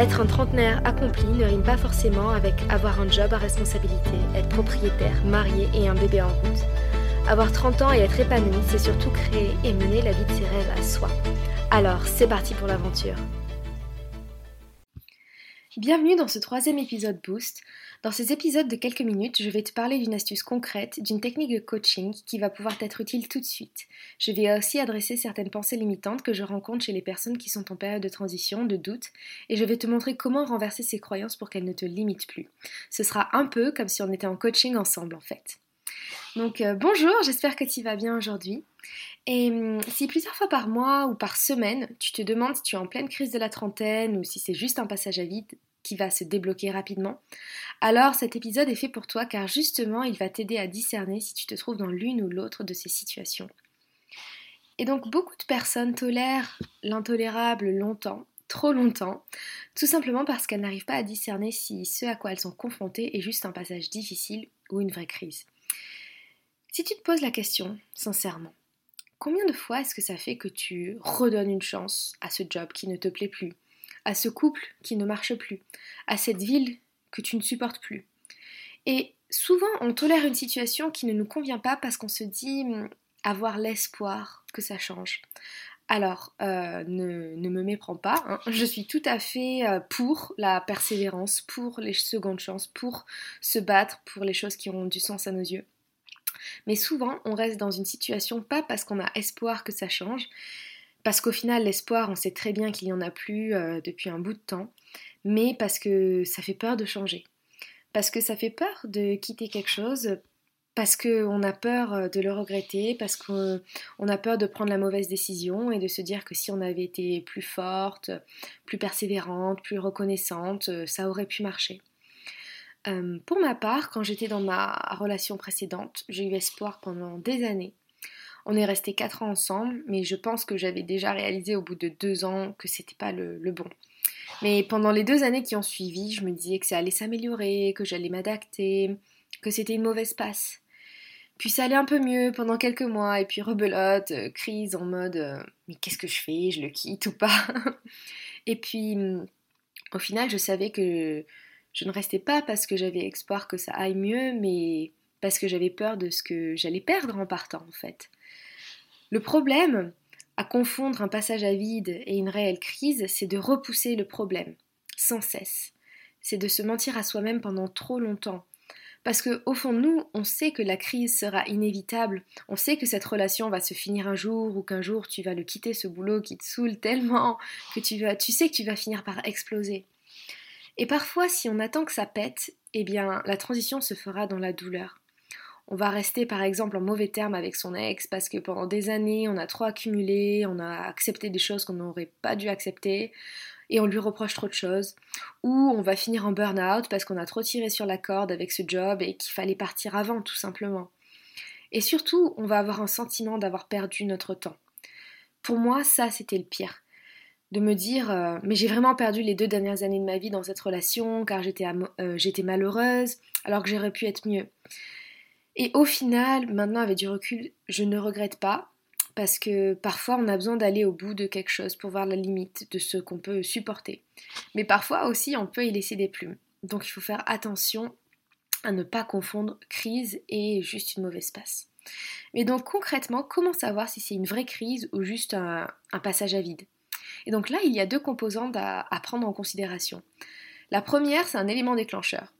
Être un trentenaire accompli ne rime pas forcément avec avoir un job à responsabilité, être propriétaire, marié et un bébé en route. Avoir 30 ans et être épanoui, c'est surtout créer et mener la vie de ses rêves à soi. Alors, c'est parti pour l'aventure. Bienvenue dans ce troisième épisode Boost. Dans ces épisodes de quelques minutes, je vais te parler d'une astuce concrète, d'une technique de coaching qui va pouvoir t'être utile tout de suite. Je vais aussi adresser certaines pensées limitantes que je rencontre chez les personnes qui sont en période de transition, de doute, et je vais te montrer comment renverser ces croyances pour qu'elles ne te limitent plus. Ce sera un peu comme si on était en coaching ensemble en fait. Donc euh, bonjour, j'espère que tu vas bien aujourd'hui. Et hum, si plusieurs fois par mois ou par semaine, tu te demandes si tu es en pleine crise de la trentaine ou si c'est juste un passage à vide, qui va se débloquer rapidement, alors cet épisode est fait pour toi car justement il va t'aider à discerner si tu te trouves dans l'une ou l'autre de ces situations. Et donc beaucoup de personnes tolèrent l'intolérable longtemps, trop longtemps, tout simplement parce qu'elles n'arrivent pas à discerner si ce à quoi elles sont confrontées est juste un passage difficile ou une vraie crise. Si tu te poses la question, sincèrement, combien de fois est-ce que ça fait que tu redonnes une chance à ce job qui ne te plaît plus, à ce couple qui ne marche plus, à cette ville que tu ne supportes plus. Et souvent, on tolère une situation qui ne nous convient pas parce qu'on se dit hum, avoir l'espoir que ça change. Alors, euh, ne, me méprends pas, hein. je suis tout à fait euh, pour la persévérance, pour les secondes chances, pour se battre pour les choses qui ont du sens à nos yeux. Mais souvent, on reste dans une situation pas parce qu'on a espoir que ça change, parce qu'au final, l'espoir, on sait très bien qu'il n'y en a plus euh, depuis un bout de temps, mais parce que ça fait peur de changer. Parce que ça fait peur de quitter quelque chose, parce qu'on a peur euh, de le regretter, parce qu'on a peur de prendre la mauvaise décision et de se dire que si on avait été plus forte, plus persévérante, plus reconnaissante, euh, ça aurait pu marcher. pour ma part, quand j'étais dans ma relation précédente, j'ai eu espoir pendant des années on est resté 4 ans ensemble, mais je pense que j'avais déjà réalisé au bout de 2 ans que c'était pas le, bon. Mais pendant les deux années qui ont suivi, je me disais que ça allait s'améliorer, que j'allais m'adapter, que c'était une mauvaise passe. Puis ça allait un peu mieux pendant quelques mois, et puis rebelote, euh, crise en mode euh, mais qu'est-ce que je fais? Je le quitte ou pas? Et puis mm, au final, je savais que je ne restais pas parce que j'avais espoir que ça aille mieux, mais parce que j'avais peur de ce que j'allais perdre en partant en fait. Le problème à confondre un passage à vide et une réelle crise, c'est de repousser le problème, sans cesse. C'est de se mentir à soi-même pendant trop longtemps. Parce que au fond de nous, on sait que la crise sera inévitable, on sait que cette relation va se finir un jour ou qu'un jour tu vas le quitter ce boulot qui te saoule tellement que tu tu sais que tu vas finir par exploser. Et parfois si on attend que ça pète, eh bien la transition se fera dans la douleur on va rester par exemple en mauvais terme avec son ex parce que pendant des années on a trop accumulé, on a accepté des choses qu'on n'aurait pas dû accepter et on lui reproche trop de choses. Ou on va finir en burn-out parce qu'on a trop tiré sur la corde avec ce job et qu'il fallait partir avant tout simplement. Et surtout, on va avoir un sentiment d'avoir perdu notre temps. Pour moi, ça c'était le pire. De me dire, euh, mais j'ai vraiment perdu les deux dernières années de ma vie dans cette relation car j'étais euh, malheureuse alors que j'aurais pu être mieux. Et au final, maintenant avec du recul, je ne regrette pas parce que parfois on a besoin d'aller au bout de quelque chose pour voir la limite de ce qu'on peut supporter. Mais parfois aussi on peut y laisser des plumes. Donc il faut faire attention à ne pas confondre crise et juste une mauvaise passe. Mais donc concrètement, comment savoir si c'est une vraie crise ou juste un, passage à vide? Et donc là, il y a deux composantes à prendre en considération. La première, c'est un élément déclencheur.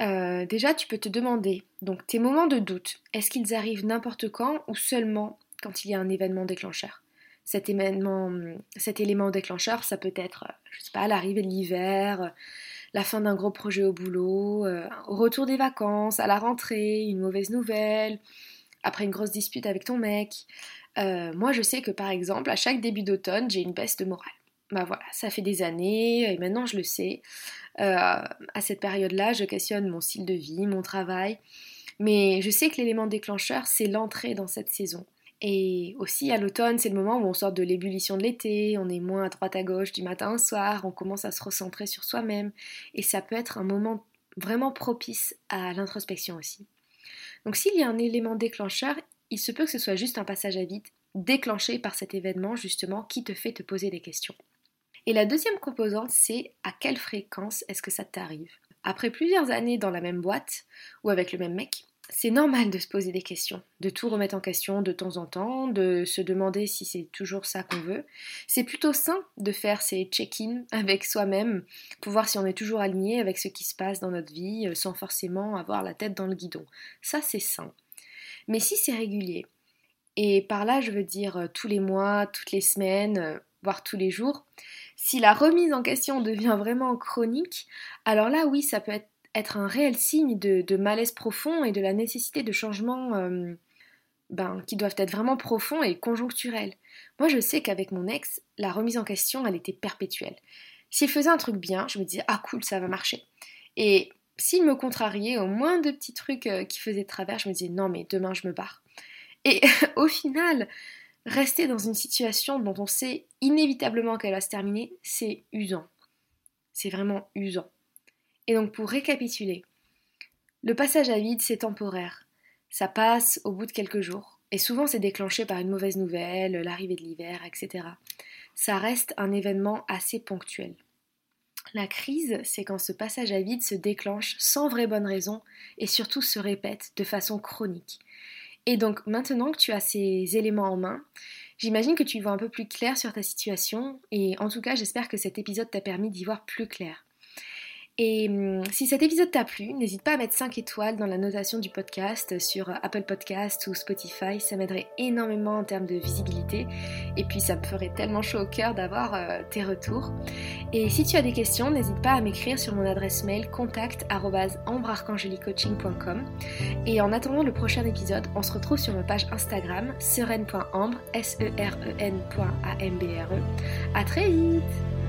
Euh, déjà, tu peux te demander, donc tes moments de doute, est-ce qu'ils arrivent n'importe quand ou seulement quand il y a un événement déclencheur? Cet événement, cet élément déclencheur, ça peut être, euh, je l'arrivée de l'hiver, euh, la fin d'un gros projet au boulot, au retour des vacances, à la rentrée, une mauvaise nouvelle, après une grosse dispute avec ton mec. moi, je sais que par exemple, à chaque début d'automne, j'ai une baisse de morale. Bah voilà, ça fait des années et maintenant je le sais. Euh, à cette période-là, je questionne mon style de vie, mon travail, Mais je sais que l'élément déclencheur, c'est l'entrée dans cette saison. Et aussi à l'automne, c'est le moment où on sort de l'ébullition de l'été, on est moins à droite à gauche du matin au soir, on commence à se recentrer sur soi-même. Et ça peut être un moment vraiment propice à l'introspection aussi. Donc s'il y a un élément déclencheur, il se peut que ce soit juste un passage à vide déclenché par cet événement justement qui te fait te poser des questions. Et la deuxième composante, c'est à quelle fréquence est-ce que ça t'arrive? Après plusieurs années dans la même boîte ou avec le même mec, c'est normal de se poser des questions, de tout remettre en question de temps en temps, de se demander si c'est toujours ça qu'on veut. C'est plutôt sain de faire ces check-in avec soi-même pour voir si on est toujours aligné avec ce qui se passe dans notre vie euh, sans forcément avoir la tête dans le guidon. Ça, c'est sain. Mais si c'est régulier, et par là je veux dire euh, tous les mois, toutes les semaines, euh, voire tous les jours, si la remise en question devient vraiment chronique, alors là oui, ça peut être un réel signe de, malaise profond et de la nécessité de changements euh, ben, qui doivent être vraiment profonds et conjoncturels. Moi, je sais qu'avec mon ex, la remise en question, elle était perpétuelle. S'il faisait un truc bien, je me disais ah cool, ça va marcher. Et s'il me contrariait au moins de petits trucs euh, qui faisaient de travers, je me disais non mais demain je me barre. Et au final, rester dans une situation dont on sait inévitablement qu'elle va se terminer, c'est usant. C'est vraiment usant. Et donc pour récapituler, le passage à vide, c'est temporaire. Ça passe au bout de quelques jours. Et souvent c'est déclenché par une mauvaise nouvelle, l'arrivée de l'hiver, etc. Ça reste un événement assez ponctuel. La crise, c'est quand ce passage à vide se déclenche sans vraie bonne raison et surtout se répète de façon chronique. Et donc maintenant que tu as ces éléments en main, j'imagine que tu y vois un peu plus clair sur ta situation et en tout cas j'espère que cet épisode t'a permis d'y voir plus clair. Et hum, si cet épisode t'a plu, n'hésite pas à mettre 5 étoiles dans la notation du podcast sur Apple Podcast ou Spotify, ça m'aiderait énormément en termes de visibilité et puis ça me ferait tellement chaud au cœur d'avoir euh, tes retours. Et si tu as des questions, n'hésite pas à m'écrire sur mon adresse mail contact@ambrearchangelicoaching.com. Et en attendant le prochain épisode, on se retrouve sur ma page Instagram sereine.ambre s e r e très vite.